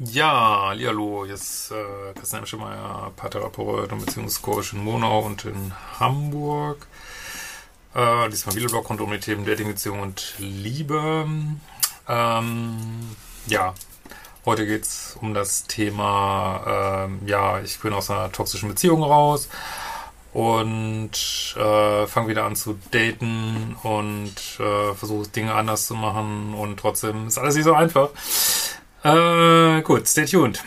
Ja, hallo, ist äh, Christian Schemeier, Paartherapeut und Beziehungscoach in Monau und in Hamburg. Äh, diesmal Videoblog rund um die Themen Dating, Beziehung und Liebe. Ähm, ja, heute geht es um das Thema, ähm, ja, ich bin aus einer toxischen Beziehung raus und äh, fange wieder an zu daten und äh, versuche Dinge anders zu machen und trotzdem ist alles nicht so einfach. Äh, gut, stay tuned.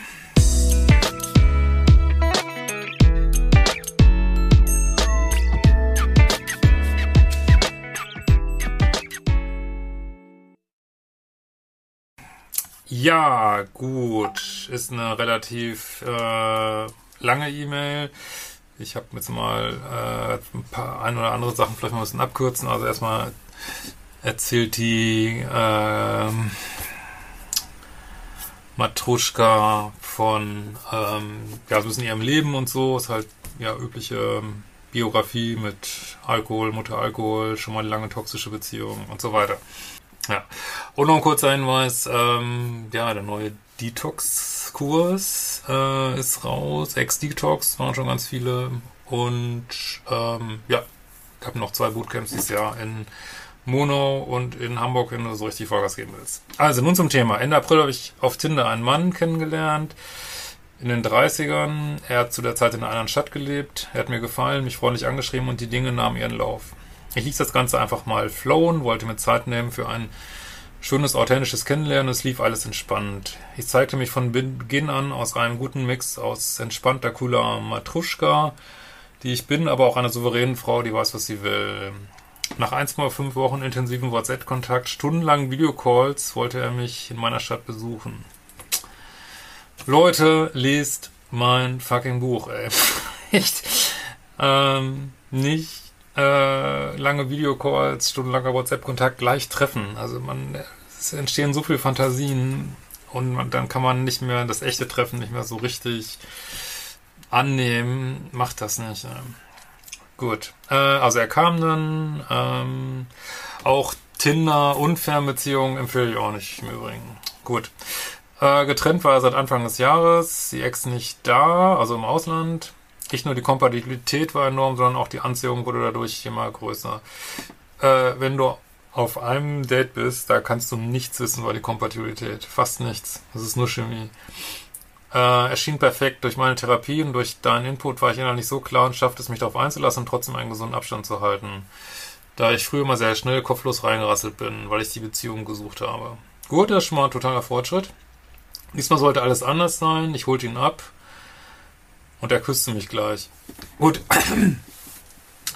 Ja, gut. Ist eine relativ äh, lange E-Mail. Ich habe jetzt mal äh, ein paar ein oder andere Sachen vielleicht mal ein bisschen abkürzen. Also erstmal erzählt die äh, Matruschka von ähm, ja, so ein bisschen ihrem Leben und so. Ist halt ja übliche ähm, Biografie mit Alkohol, Mutter Alkohol, schon mal lange toxische Beziehung und so weiter. Ja. Und noch ein kurzer Hinweis, ähm, ja, der neue Detox-Kurs äh, ist raus. Ex-Detox waren schon ganz viele. Und ähm, ja, ich habe noch zwei Bootcamps dieses Jahr in Monau und in Hamburg, wenn du so richtig Vollgas geben willst. Also nun zum Thema. Ende April habe ich auf Tinder einen Mann kennengelernt. In den 30ern. Er hat zu der Zeit in einer anderen Stadt gelebt. Er hat mir gefallen, mich freundlich angeschrieben und die Dinge nahmen ihren Lauf. Ich ließ das Ganze einfach mal flowen, wollte mir Zeit nehmen für ein schönes, authentisches Kennenlernen. Es lief alles entspannt. Ich zeigte mich von Beginn an aus einem guten Mix aus entspannter, cooler Matruschka, die ich bin, aber auch einer souveränen Frau, die weiß, was sie will. Nach 1,5 Wochen intensiven WhatsApp-Kontakt, stundenlangen Videocalls wollte er mich in meiner Stadt besuchen. Leute, lest mein fucking Buch, ey. Echt. Ähm, nicht äh, lange Videocalls, stundenlanger WhatsApp-Kontakt gleich treffen. Also man, es entstehen so viele Fantasien und man, dann kann man nicht mehr das echte Treffen nicht mehr so richtig annehmen. Macht das nicht. Ähm. Gut. Äh, also er kam dann. Ähm, auch Tinder und Fernbeziehungen empfehle ich auch nicht im Übrigen. Gut. Äh, getrennt war er seit Anfang des Jahres. Die Ex nicht da, also im Ausland. Nicht nur die Kompatibilität war enorm, sondern auch die Anziehung wurde dadurch immer größer. Äh, wenn du auf einem Date bist, da kannst du nichts wissen über die Kompatibilität. Fast nichts. Das ist nur Chemie. Äh, erschien perfekt. Durch meine Therapie und durch deinen Input war ich innerlich so klar und schaffte es mich darauf einzulassen und trotzdem einen gesunden Abstand zu halten. Da ich früher mal sehr schnell kopflos reingerasselt bin, weil ich die Beziehung gesucht habe. Gut, das ist schon mal ein totaler Fortschritt. Diesmal sollte alles anders sein. Ich holte ihn ab und er küsste mich gleich. Gut.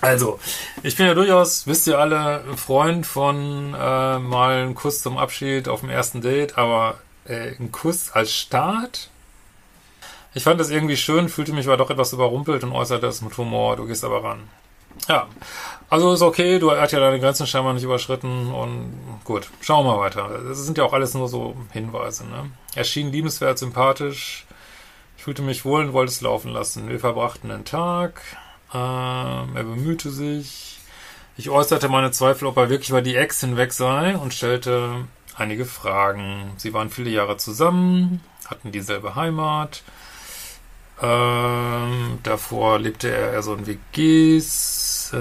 Also, ich bin ja durchaus, wisst ihr alle, Freund von äh, mal einen Kuss zum Abschied auf dem ersten Date, aber äh, ein Kuss als Start ich fand das irgendwie schön, fühlte mich aber doch etwas überrumpelt und äußerte es mit Humor, du gehst aber ran. Ja, also ist okay, du hast ja deine Grenzen scheinbar nicht überschritten und gut, schauen wir mal weiter. Das sind ja auch alles nur so Hinweise, ne? Er schien liebenswert, sympathisch, ich fühlte mich wohl und wollte es laufen lassen. Wir verbrachten den Tag, ähm, er bemühte sich, ich äußerte meine Zweifel, ob er wirklich über die Ex hinweg sei und stellte einige Fragen. Sie waren viele Jahre zusammen, hatten dieselbe Heimat, ähm, davor lebte er eher so in WGs. Äh,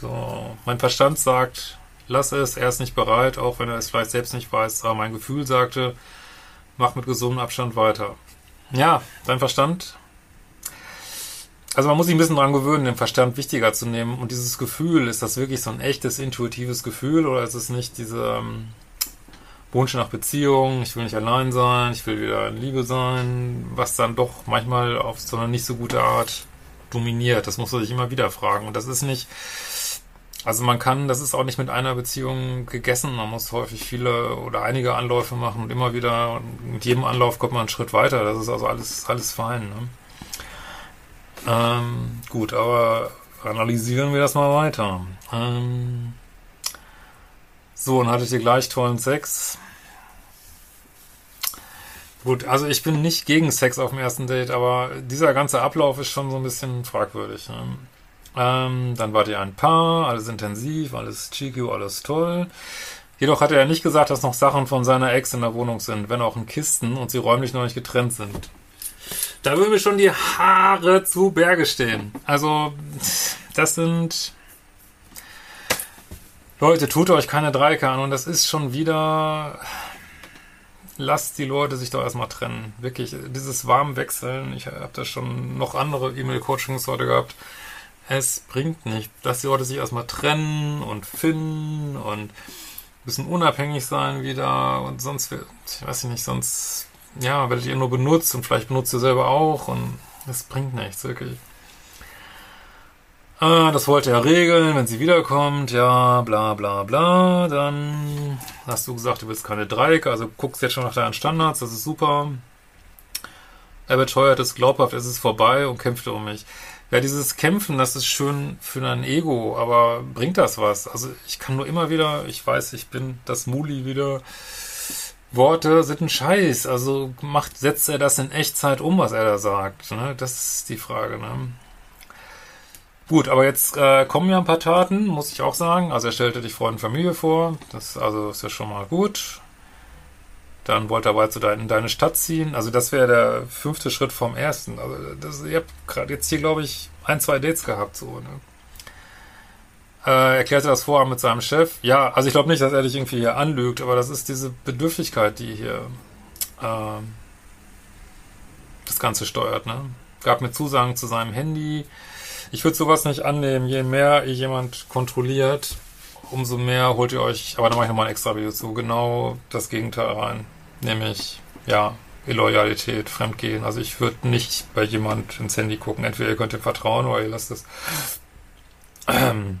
so. Mein Verstand sagt, lass es, er ist nicht bereit, auch wenn er es vielleicht selbst nicht weiß. Aber mein Gefühl sagte, mach mit gesundem Abstand weiter. Ja, dein Verstand. Also man muss sich ein bisschen dran gewöhnen, den Verstand wichtiger zu nehmen. Und dieses Gefühl, ist das wirklich so ein echtes, intuitives Gefühl oder ist es nicht diese ähm, Wunsch nach Beziehung, ich will nicht allein sein, ich will wieder in Liebe sein, was dann doch manchmal auf so eine nicht so gute Art dominiert. Das muss man sich immer wieder fragen. Und das ist nicht Also man kann, das ist auch nicht mit einer Beziehung gegessen. Man muss häufig viele oder einige Anläufe machen und immer wieder, und mit jedem Anlauf kommt man einen Schritt weiter. Das ist also alles, alles fein. Ne? Ähm, gut, aber analysieren wir das mal weiter. Ähm, so, und hattet ihr gleich tollen Sex? Gut, also ich bin nicht gegen Sex auf dem ersten Date, aber dieser ganze Ablauf ist schon so ein bisschen fragwürdig. Ne? Ähm, dann wart ihr ein Paar, alles intensiv, alles cheeky, alles toll. Jedoch hat er ja nicht gesagt, dass noch Sachen von seiner Ex in der Wohnung sind, wenn auch in Kisten und sie räumlich noch nicht getrennt sind. Da würden mir schon die Haare zu Berge stehen. Also, das sind. Leute, tut euch keine Dreiecke an und das ist schon wieder. Lasst die Leute sich doch erstmal trennen. Wirklich, dieses Warmwechseln. Ich habe da schon noch andere E-Mail-Coachings heute gehabt es bringt nicht, dass die Leute sich erstmal trennen und finden und ein bisschen unabhängig sein wieder und sonst, ich weiß nicht, sonst, ja, werdet ihr nur benutzt und vielleicht benutzt ihr selber auch und das bringt nichts, wirklich. Ah, das wollte er regeln, wenn sie wiederkommt, ja, bla bla bla, dann hast du gesagt, du willst keine Dreiecke, also guckst jetzt schon nach deinen Standards, das ist super. Er beteuert es glaubhaft, es ist vorbei und kämpft um mich. Ja, dieses Kämpfen, das ist schön für ein Ego, aber bringt das was? Also ich kann nur immer wieder, ich weiß, ich bin das Muli wieder. Worte sind ein Scheiß. Also macht, setzt er das in Echtzeit um, was er da sagt? Ne? Das ist die Frage. Ne? Gut, aber jetzt äh, kommen ja ein paar Taten, muss ich auch sagen. Also er stellte dich Freund und Familie vor. Das also ist ja schon mal gut. Dann wollte er bald zu dein, in deine Stadt ziehen. Also das wäre der fünfte Schritt vom ersten. Also das, ihr habt gerade jetzt hier, glaube ich, ein, zwei Dates gehabt. So, ne? äh, erklärte das Vorhaben mit seinem Chef. Ja, also ich glaube nicht, dass er dich irgendwie hier anlügt, aber das ist diese Bedürftigkeit, die hier äh, das Ganze steuert. Ne? Gab mir Zusagen zu seinem Handy. Ich würde sowas nicht annehmen. Je mehr ihr jemand kontrolliert, umso mehr holt ihr euch, aber da mache ich nochmal ein extra Video zu, genau das Gegenteil rein. Nämlich, ja, Illoyalität, Fremdgehen. Also ich würde nicht bei jemand ins Handy gucken. Entweder ihr könnt ihm vertrauen oder ihr lasst es. Ähm.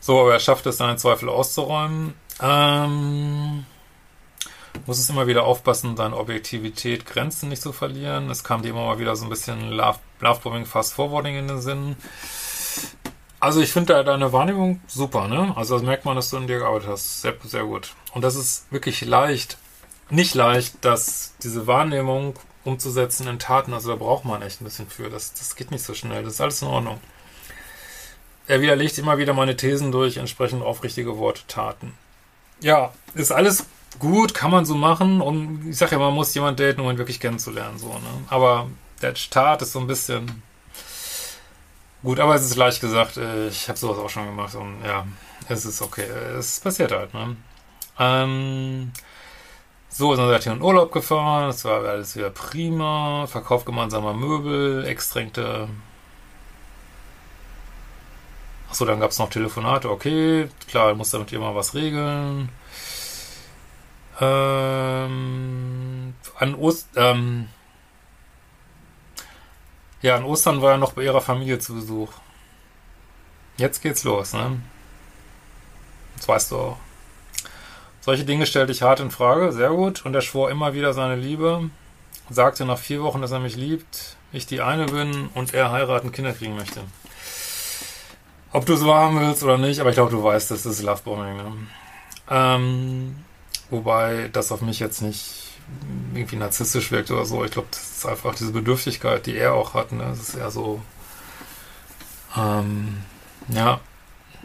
So, aber er schafft es, seine Zweifel auszuräumen. Ähm, muss es immer wieder aufpassen, seine Objektivität, Grenzen nicht zu verlieren. Es kam dir immer mal wieder so ein bisschen Love, Lovebombing, Fast Forwarding in den Sinn. Also ich finde deine Wahrnehmung super, ne? Also das merkt man, dass du in dir gearbeitet hast. Sehr, sehr gut. Und das ist wirklich leicht, nicht leicht, dass diese Wahrnehmung umzusetzen in Taten, also da braucht man echt ein bisschen für. Das, das geht nicht so schnell. Das ist alles in Ordnung. Er widerlegt immer wieder meine Thesen durch entsprechend aufrichtige Worte, Taten. Ja, ist alles gut, kann man so machen. Und ich sage ja, man muss jemanden daten, um ihn wirklich kennenzulernen. So, ne? Aber der Start ist so ein bisschen Gut, aber es ist leicht gesagt, äh, ich habe sowas auch schon gemacht und ja, es ist okay. Es passiert halt, ne? Ähm, so, dann seid in Urlaub gefahren, das war alles wieder prima. Verkauf gemeinsamer Möbel, extränkte. Achso, dann gab es noch Telefonate, okay, klar, muss damit immer was regeln. Ähm, an Ost, ähm, ja, an Ostern war er noch bei ihrer Familie zu Besuch. Jetzt geht's los, ne? Das weißt du auch. Solche Dinge stellte ich hart in Frage, sehr gut. Und er schwor immer wieder seine Liebe. Sagte nach vier Wochen, dass er mich liebt, ich die eine bin und er heiraten, Kinder kriegen möchte. Ob du es wahr willst oder nicht, aber ich glaube, du weißt, das ist Lovebombing. Ne? Ähm, wobei das auf mich jetzt nicht irgendwie narzisstisch wirkt oder so. Ich glaube, das ist einfach diese Bedürftigkeit, die er auch hat. Ne? Das ist eher so, ähm, ja,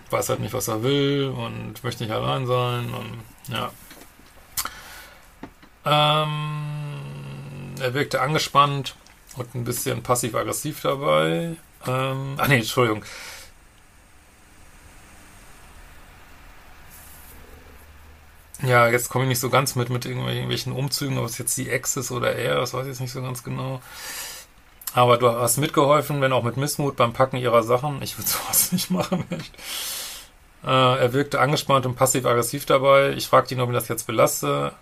weiß halt nicht, was er will und möchte nicht allein sein und ja. Ähm, er wirkte angespannt und ein bisschen passiv-aggressiv dabei. Ähm, ach nee, Entschuldigung. Ja, jetzt komme ich nicht so ganz mit mit irgendwelchen Umzügen, ob es jetzt die Ex ist oder er, das weiß ich jetzt nicht so ganz genau. Aber du hast mitgeholfen, wenn auch mit Missmut beim Packen ihrer Sachen. Ich würde sowas nicht machen, echt. Äh, er wirkte angespannt und passiv-aggressiv dabei. Ich fragte ihn, ob ich das jetzt belaste.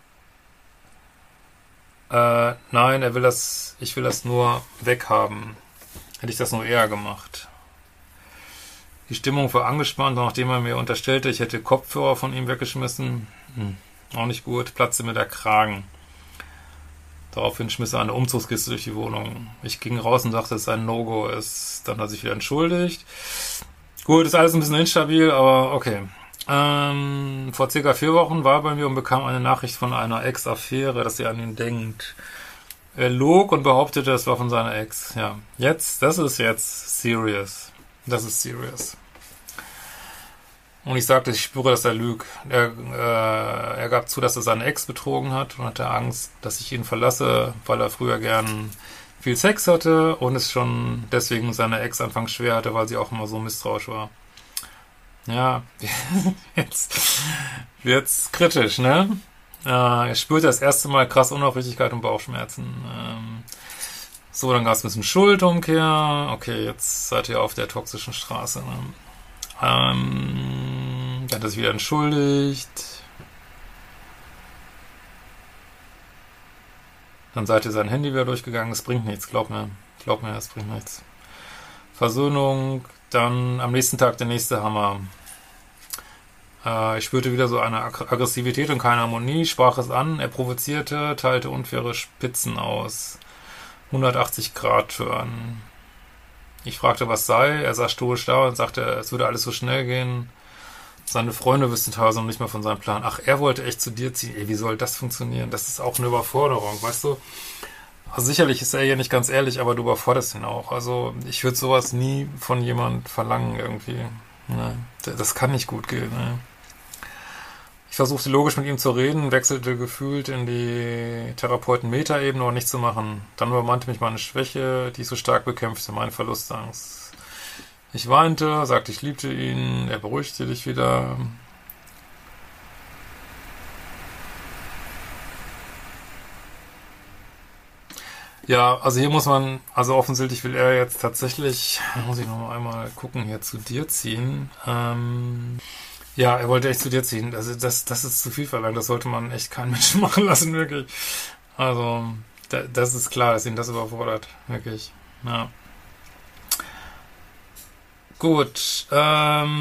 Äh, nein, er will das, ich will das nur weghaben. Hätte ich das nur eher gemacht. Die Stimmung war angespannt, nachdem er mir unterstellte, ich hätte Kopfhörer von ihm weggeschmissen. Hm, auch nicht gut, platzte mir der Kragen. Daraufhin schmiss er eine Umzugskiste durch die Wohnung. Ich ging raus und sagte, dass es ein No-Go ist. Dann hat sich wieder entschuldigt. Gut, ist alles ein bisschen instabil, aber okay. Ähm, vor circa vier Wochen war er bei mir und bekam eine Nachricht von einer Ex-Affäre, dass sie an ihn denkt. Er log und behauptete, es war von seiner Ex. Ja, jetzt, das ist jetzt serious. Das ist serious. Und ich sagte, ich spüre, dass er lügt. Er, äh, er gab zu, dass er seine Ex betrogen hat und hatte Angst, dass ich ihn verlasse, weil er früher gern viel Sex hatte und es schon deswegen seine Ex anfangs schwer hatte, weil sie auch immer so misstrauisch war. Ja, jetzt wird's kritisch, ne? Äh, er spürte das erste Mal krass Unaufrichtigkeit und Bauchschmerzen. Ähm, so, dann gab es ein bisschen Schuldumkehr. Okay, jetzt seid ihr auf der toxischen Straße. Ne? Ähm, dann hat er sich wieder entschuldigt. Dann seid ihr sein Handy wieder durchgegangen. Es bringt nichts, glaub mir. Glaub mir, es bringt nichts. Versöhnung, dann am nächsten Tag der nächste Hammer. Äh, ich spürte wieder so eine Ag Aggressivität und keine Harmonie, sprach es an, er provozierte, teilte unfaire Spitzen aus. 180 Grad Turn. Ich fragte, was sei. Er saß stoisch da und sagte, es würde alles so schnell gehen. Seine Freunde wüssten teilweise noch nicht mal von seinem Plan. Ach, er wollte echt zu dir ziehen. Ey, wie soll das funktionieren? Das ist auch eine Überforderung, weißt du? Also sicherlich ist er ja nicht ganz ehrlich, aber du überforderst ihn auch. Also ich würde sowas nie von jemand verlangen irgendwie. Ne? Das kann nicht gut gehen. Ne? Ich versuchte logisch mit ihm zu reden, wechselte gefühlt in die Therapeuten-Meta-Ebene und nichts zu machen. Dann übermannte mich meine Schwäche, die ich so stark bekämpfte, meine Verlustangst. Ich weinte, sagte, ich liebte ihn, er beruhigte dich wieder. Ja, also hier muss man, also offensichtlich will er jetzt tatsächlich, muss ich noch einmal gucken, hier zu dir ziehen. Ähm, ja, er wollte echt zu dir ziehen. Also das, das ist zu viel verlangt. Das sollte man echt keinen Menschen machen lassen, wirklich. Also, da, das ist klar, dass ihn das überfordert. Wirklich. Ja. Gut. Ähm.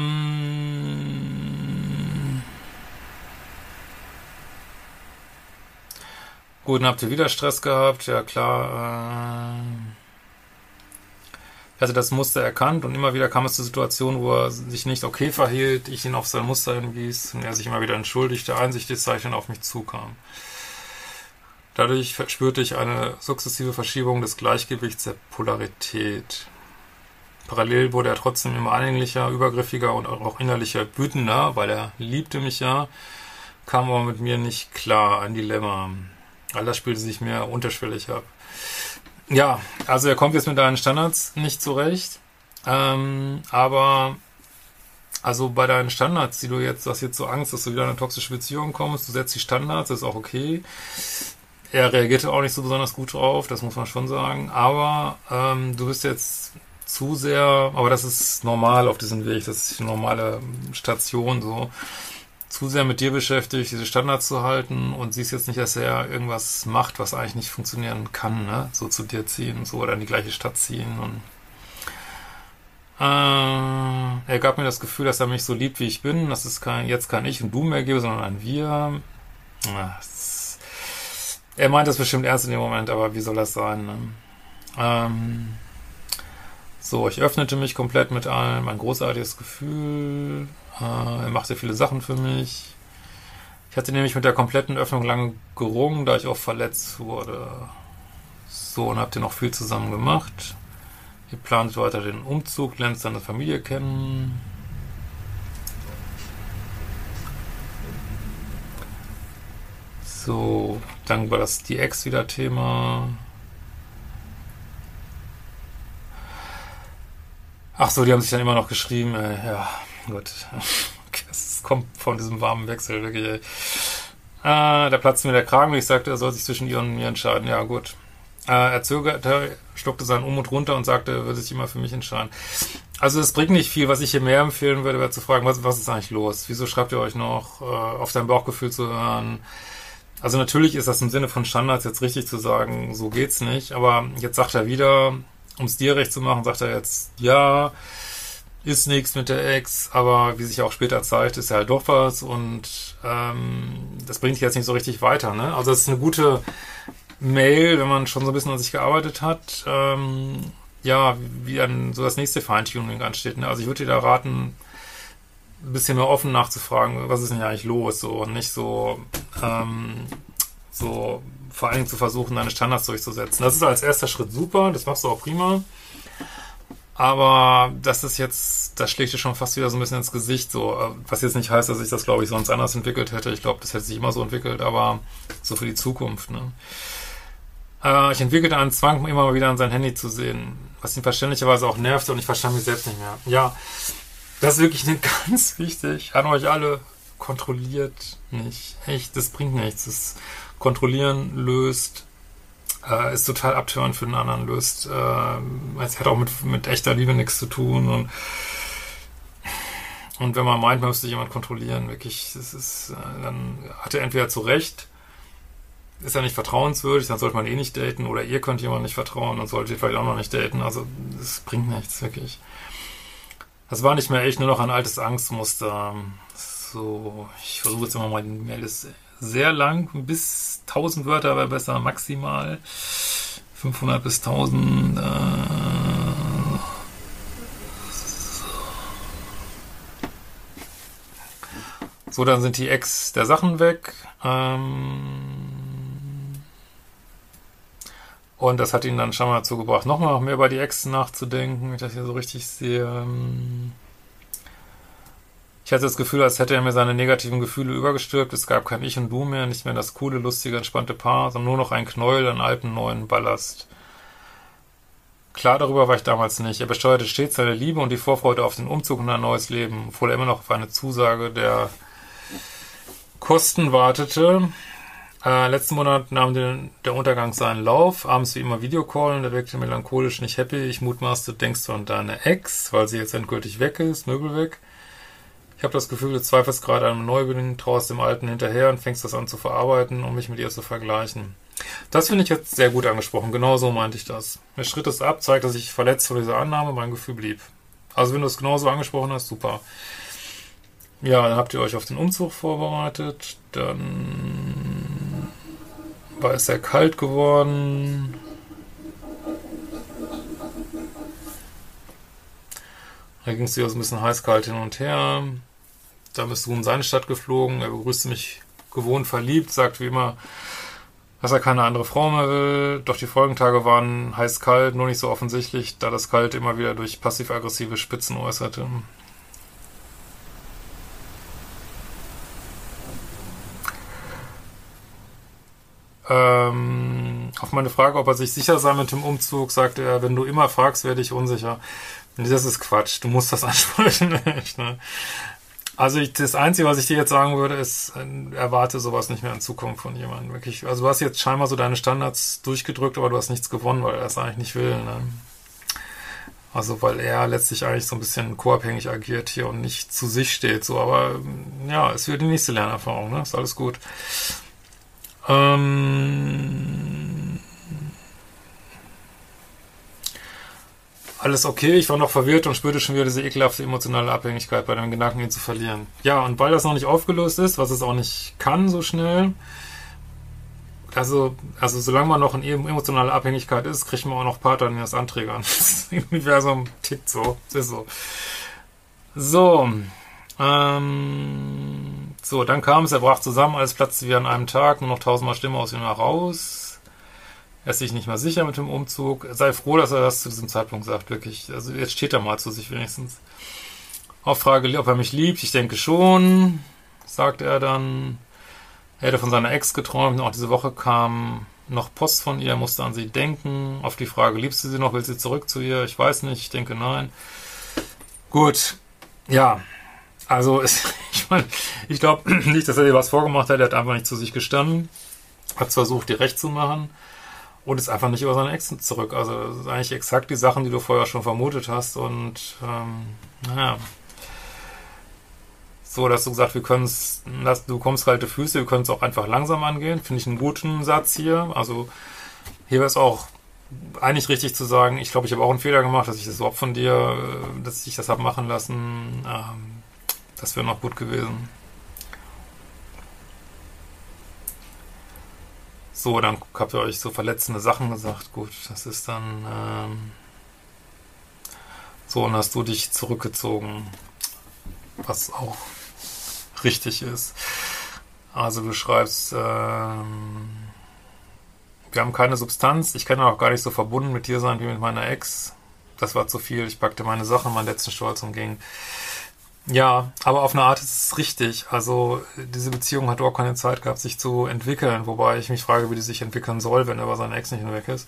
Gut, dann habt ihr wieder Stress gehabt. Ja, klar. Äh er hatte das Muster erkannt und immer wieder kam es zu Situationen, wo er sich nicht okay verhielt, ich ihn auf sein Muster hinwies und er sich immer wieder entschuldigte, einsichtig Zeichen auf mich zukam. Dadurch spürte ich eine sukzessive Verschiebung des Gleichgewichts der Polarität. Parallel wurde er trotzdem immer anhänglicher, übergriffiger und auch innerlicher wütender, weil er liebte mich ja, kam aber mit mir nicht klar, ein Dilemma. All das spielte sich mir unterschwellig ab. Ja, also er kommt jetzt mit deinen Standards nicht zurecht. Ähm, aber also bei deinen Standards, die du jetzt, du hast jetzt so Angst, dass du wieder in eine toxische Beziehung kommst, du setzt die Standards, ist auch okay. Er reagierte auch nicht so besonders gut drauf, das muss man schon sagen. Aber ähm, du bist jetzt zu sehr, aber das ist normal auf diesem Weg, das ist die normale Station so zu sehr mit dir beschäftigt, diese Standards zu halten und siehst jetzt nicht, dass er irgendwas macht, was eigentlich nicht funktionieren kann, ne? So zu dir ziehen, so oder in die gleiche Stadt ziehen und äh, er gab mir das Gefühl, dass er mich so liebt, wie ich bin, dass es kein, jetzt kein Ich und Du mehr gebe, sondern ein Wir. Ja, es, er meint das bestimmt ernst in dem Moment, aber wie soll das sein? Ne? Ähm, so, ich öffnete mich komplett mit allem, ein großartiges Gefühl. Äh, er machte viele Sachen für mich. Ich hatte nämlich mit der kompletten Öffnung lange gerungen, da ich auch verletzt wurde. So, und habt ihr noch viel zusammen gemacht. Ihr plant weiter den Umzug, lernt seine Familie kennen. So, dann war das die Ex wieder Thema. Ach so, die haben sich dann immer noch geschrieben. Äh, ja, gut. Es kommt von diesem warmen Wechsel wirklich. Ey. Äh, da platzte mir der Kragen und ich sagte, er soll sich zwischen ihr und mir entscheiden. Ja, gut. Äh, er zögerte, schluckte seinen und runter und sagte, er würde sich immer für mich entscheiden. Also es bringt nicht viel. Was ich hier mehr empfehlen würde, wäre zu fragen, was, was ist eigentlich los? Wieso schreibt ihr euch noch, äh, auf dein Bauchgefühl zu hören? Also natürlich ist das im Sinne von Standards jetzt richtig zu sagen, so geht's nicht. Aber jetzt sagt er wieder, um es dir recht zu machen, sagt er jetzt, ja, ist nichts mit der Ex, aber wie sich auch später zeigt, ist ja halt doch was und ähm, das bringt dich jetzt nicht so richtig weiter. Ne? Also es ist eine gute Mail, wenn man schon so ein bisschen an sich gearbeitet hat. Ähm, ja, wie dann so das nächste Feintuning ansteht. Ne? Also ich würde dir da raten, ein bisschen mehr offen nachzufragen, was ist denn eigentlich los? So und nicht so, ähm, so vor allen Dingen zu versuchen, deine Standards durchzusetzen. Das ist als erster Schritt super, das machst du auch prima. Aber das ist jetzt, das schlägt dir schon fast wieder so ein bisschen ins Gesicht, so, äh, was jetzt nicht heißt, dass ich das, glaube ich, sonst anders entwickelt hätte. Ich glaube, das hätte sich immer so entwickelt, aber so für die Zukunft, ne? Äh, ich entwickelte einen Zwang, immer mal wieder an sein Handy zu sehen, was ihn verständlicherweise auch nervte und ich verstand mich selbst nicht mehr. Ja, das ist wirklich ganz wichtig an euch alle. Kontrolliert nicht. Echt, das bringt nichts. Das Kontrollieren löst äh, ist total abtörend für den anderen, löst, äh, es hat auch mit, mit echter Liebe nichts zu tun und und wenn man meint, man müsste jemand kontrollieren, wirklich, das ist, äh, dann hat er entweder zu Recht, ist er nicht vertrauenswürdig, dann sollte man eh nicht daten, oder ihr könnt jemand nicht vertrauen und solltet ihr vielleicht auch noch nicht daten. Also, das bringt nichts, wirklich. Das war nicht mehr echt nur noch ein altes Angstmuster. So, ich versuche jetzt immer mal, Mail ist sehr lang, bis 1000 Wörter wäre besser, maximal 500 bis 1000. Äh, so, dann sind die Ex der Sachen weg. Ähm, und das hat ihn dann schon mal dazu gebracht, nochmal mehr über die Ex nachzudenken, wenn ich das hier so richtig sehe. Ähm, ich hatte das Gefühl, als hätte er mir seine negativen Gefühle übergestülpt. Es gab kein Ich und Du mehr, nicht mehr das coole, lustige, entspannte Paar, sondern nur noch ein Knäuel an alten, neuen Ballast. Klar darüber war ich damals nicht. Er besteuerte stets seine Liebe und die Vorfreude auf den Umzug und ein neues Leben, obwohl er immer noch auf eine Zusage der Kosten wartete. Äh, letzten Monat nahm den, der Untergang seinen Lauf. Abends wie immer Videocall und er wirkte melancholisch nicht happy. Ich mutmaßte, denkst du an deine Ex, weil sie jetzt endgültig weg ist, Möbel weg. Ich habe das Gefühl, du zweifelst gerade an einem Neubeginn, traust dem Alten hinterher und fängst das an zu verarbeiten, um mich mit ihr zu vergleichen. Das finde ich jetzt sehr gut angesprochen. Genau so meinte ich das. Mir schritt es ab, zeigt, dass ich verletzt von dieser Annahme, mein Gefühl blieb. Also wenn du es genauso angesprochen hast, super. Ja, dann habt ihr euch auf den Umzug vorbereitet. Dann war es sehr kalt geworden. Da ging es wieder so ein bisschen heiß-kalt hin und her. Da bist du in seine Stadt geflogen. Er begrüßte mich gewohnt verliebt, sagt wie immer, dass er keine andere Frau mehr will. Doch die Folgentage waren heiß-kalt, nur nicht so offensichtlich, da das Kalt immer wieder durch passiv-aggressive Spitzen äußerte. Ähm, auf meine Frage, ob er sich sicher sei mit dem Umzug, sagte er, wenn du immer fragst, werde ich unsicher. Das ist Quatsch. Du musst das ansprechen. Ne? Also ich, das Einzige, was ich dir jetzt sagen würde, ist, äh, erwarte sowas nicht mehr in Zukunft von jemandem. Wirklich. Also du hast jetzt scheinbar so deine Standards durchgedrückt, aber du hast nichts gewonnen, weil er das eigentlich nicht will. Ne? Also weil er letztlich eigentlich so ein bisschen co-abhängig agiert hier und nicht zu sich steht. So, aber ja, es wird die nächste Lernerfahrung, ne? Ist alles gut. Ähm, alles okay, ich war noch verwirrt und spürte schon wieder diese ekelhafte emotionale Abhängigkeit bei dem Gedanken, ihn zu verlieren. Ja, und weil das noch nicht aufgelöst ist, was es auch nicht kann so schnell, also, also solange man noch in emotionaler Abhängigkeit ist, kriegt man auch noch Partner, die das anträgern. Das Universum tickt so. Das ist so. So. Ähm, so, dann kam es, er brach zusammen, alles platzte wie an einem Tag, nur noch tausendmal Stimme aus ihm heraus. Er ist sich nicht mehr sicher mit dem Umzug. Sei froh, dass er das zu diesem Zeitpunkt sagt, wirklich. Also jetzt steht er mal zu sich wenigstens. Auf Frage, ob er mich liebt, ich denke schon, sagt er dann. Er hätte von seiner Ex geträumt auch diese Woche kam noch Post von ihr, musste an sie denken. Auf die Frage, liebst du sie noch, will sie zurück zu ihr? Ich weiß nicht, ich denke nein. Gut, ja. Also, ich meine, ich glaube nicht, dass er dir was vorgemacht hat. Er hat einfach nicht zu sich gestanden. Hat versucht, dir recht zu machen und ist einfach nicht über seine Ex zurück. Also das ist eigentlich exakt die Sachen, die du vorher schon vermutet hast. Und ähm, naja. So, dass du gesagt, wir können es, du kommst kalte Füße, wir können es auch einfach langsam angehen. Finde ich einen guten Satz hier. Also hier wäre es auch eigentlich richtig zu sagen, ich glaube, ich habe auch einen Fehler gemacht, dass ich das überhaupt von dir, äh, dass ich das habe machen lassen. Ähm, das wäre noch gut gewesen. So, dann habt ihr euch so verletzende Sachen gesagt. Gut, das ist dann. Ähm, so, und hast du dich zurückgezogen, was auch richtig ist. Also du schreibst, ähm, wir haben keine Substanz, ich kann auch gar nicht so verbunden mit dir sein wie mit meiner Ex. Das war zu viel, ich packte meine Sachen, meinen letzten Stolz und ging. Ja, aber auf eine Art ist es richtig. Also diese Beziehung hat auch keine Zeit gehabt, sich zu entwickeln, wobei ich mich frage, wie die sich entwickeln soll, wenn er über seine Ex nicht hinweg ist.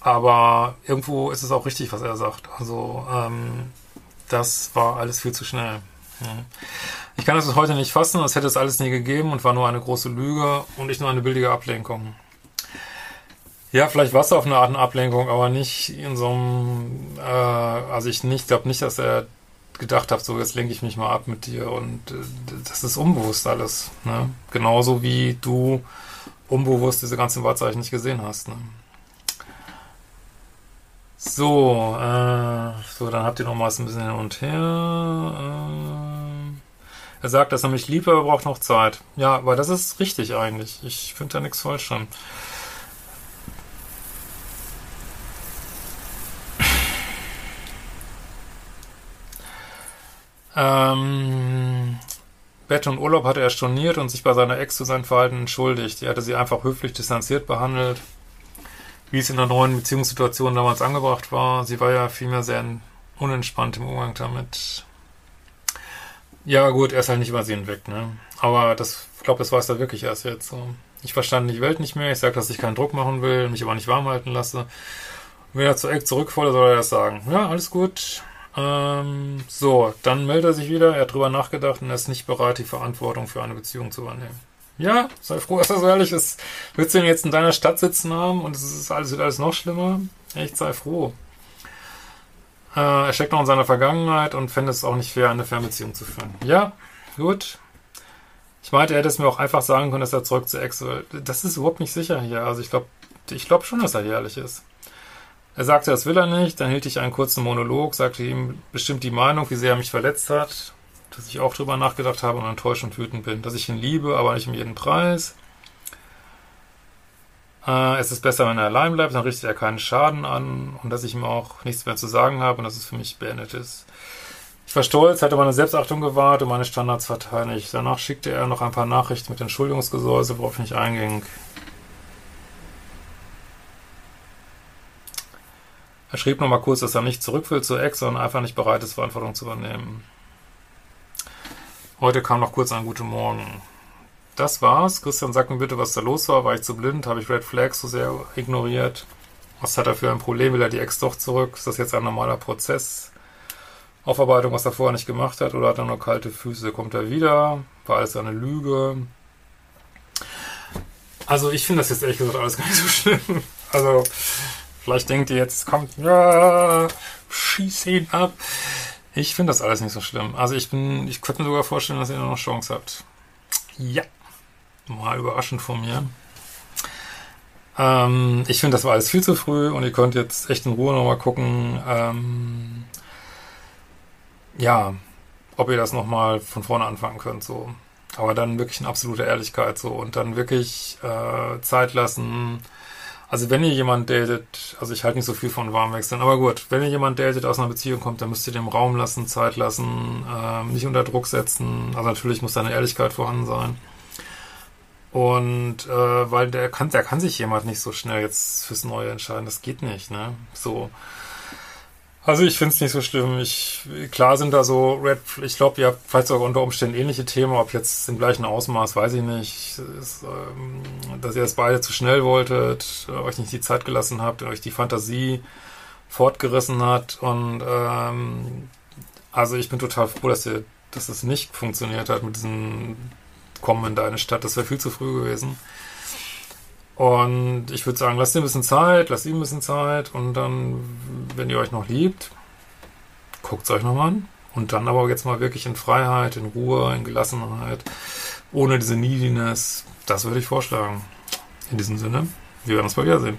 Aber irgendwo ist es auch richtig, was er sagt. Also ähm, das war alles viel zu schnell. Ich kann das bis heute nicht fassen, als hätte es alles nie gegeben und war nur eine große Lüge und nicht nur eine billige Ablenkung. Ja, vielleicht war es auf eine Art eine Ablenkung, aber nicht in so einem, äh, also ich nicht, glaube nicht, dass er gedacht hat, so jetzt lenke ich mich mal ab mit dir und äh, das ist unbewusst alles. Ne? Genauso wie du unbewusst diese ganzen Wahrzeichen nicht gesehen hast. Ne? So, äh, so, dann habt ihr noch mal ein bisschen hin und her. Äh, er sagt, dass er mich liebt, aber braucht noch Zeit. Ja, aber das ist richtig eigentlich. Ich finde da nichts falsch dran. Ähm, Bett und Urlaub hatte er storniert und sich bei seiner Ex zu seinem Verhalten entschuldigt. Er hatte sie einfach höflich distanziert behandelt wie es in der neuen Beziehungssituation damals angebracht war. Sie war ja vielmehr sehr unentspannt im Umgang damit. Ja, gut, er ist halt nicht über sie hinweg, ne? Aber das, ich glaube, das weiß er wirklich erst jetzt so. Ich verstand die Welt nicht mehr. Ich sage, dass ich keinen Druck machen will, mich aber nicht warm halten lasse. Wenn er zu Eck zurückfällt, soll er das sagen. Ja, alles gut. Ähm, so, dann meldet er sich wieder. Er hat drüber nachgedacht und er ist nicht bereit, die Verantwortung für eine Beziehung zu übernehmen. Ja, sei froh, dass er so ehrlich ist. Willst du ihn jetzt in deiner Stadt sitzen haben und es ist alles, wird alles noch schlimmer? Echt, sei froh. Äh, er steckt noch in seiner Vergangenheit und fände es auch nicht fair, eine Fernbeziehung zu führen. Ja, gut. Ich meinte, er hätte es mir auch einfach sagen können, dass er zurück zu Ex will. Das ist überhaupt nicht sicher hier. Also ich glaube ich glaub schon, dass er ehrlich ist. Er sagte, das will er nicht, dann hielt ich einen kurzen Monolog, sagte ihm bestimmt die Meinung, wie sehr er mich verletzt hat dass ich auch drüber nachgedacht habe und enttäuscht und wütend bin, dass ich ihn liebe, aber nicht um jeden Preis. Äh, es ist besser, wenn er allein bleibt, dann richtet er keinen Schaden an und dass ich ihm auch nichts mehr zu sagen habe und dass es für mich beendet ist. Ich war stolz, hatte meine Selbstachtung gewahrt und meine Standards verteidigt. Danach schickte er noch ein paar Nachrichten mit Entschuldigungsgesäuse, worauf ich nicht einging. Er schrieb nochmal kurz, dass er nicht zurück will zur Ex, sondern einfach nicht bereit ist, Verantwortung zu übernehmen. Heute kam noch kurz ein Guten Morgen. Das war's. Christian, sag mir bitte, was da los war. War ich zu blind? Habe ich Red Flags so sehr ignoriert? Was hat er für ein Problem? Will er die Ex doch zurück? Ist das jetzt ein normaler Prozess? Aufarbeitung, was er vorher nicht gemacht hat? Oder hat er nur kalte Füße? Kommt er wieder? War alles eine Lüge? Also ich finde das jetzt ehrlich gesagt alles gar nicht so schlimm. Also vielleicht denkt ihr jetzt, kommt, ja, schieß ihn ab. Ich finde das alles nicht so schlimm. Also ich bin, ich könnte mir sogar vorstellen, dass ihr noch Chance habt. Ja. Mal überraschend von mir. Ähm, ich finde, das war alles viel zu früh und ihr könnt jetzt echt in Ruhe nochmal gucken, ähm, ja, ob ihr das nochmal von vorne anfangen könnt, so. Aber dann wirklich in absoluter Ehrlichkeit, so. Und dann wirklich äh, Zeit lassen, also wenn ihr jemand datet, also ich halte nicht so viel von Warmwechseln, aber gut, wenn ihr jemand datet, aus einer Beziehung kommt, dann müsst ihr dem Raum lassen, Zeit lassen, ähm, nicht unter Druck setzen. Also natürlich muss da eine Ehrlichkeit vorhanden sein. Und äh, weil der kann, der kann sich jemand nicht so schnell jetzt fürs Neue entscheiden. Das geht nicht, ne? So. Also ich finde es nicht so schlimm. Ich, klar sind da so Red, ich glaube, ihr habt vielleicht sogar unter Umständen ähnliche Themen, ob jetzt im gleichen Ausmaß, weiß ich nicht. Ist, ähm, dass ihr es beide zu schnell wolltet, euch nicht die Zeit gelassen habt, euch die Fantasie fortgerissen hat. Und ähm, also ich bin total froh, dass ihr, dass es nicht funktioniert hat mit diesem Kommen in deine Stadt. Das wäre viel zu früh gewesen. Und ich würde sagen, lasst ihr ein bisschen Zeit, lasst ihm ein bisschen Zeit und dann, wenn ihr euch noch liebt, guckt es euch nochmal an. Und dann aber jetzt mal wirklich in Freiheit, in Ruhe, in Gelassenheit, ohne diese Neediness. Das würde ich vorschlagen. In diesem Sinne, wir werden uns bald wiedersehen.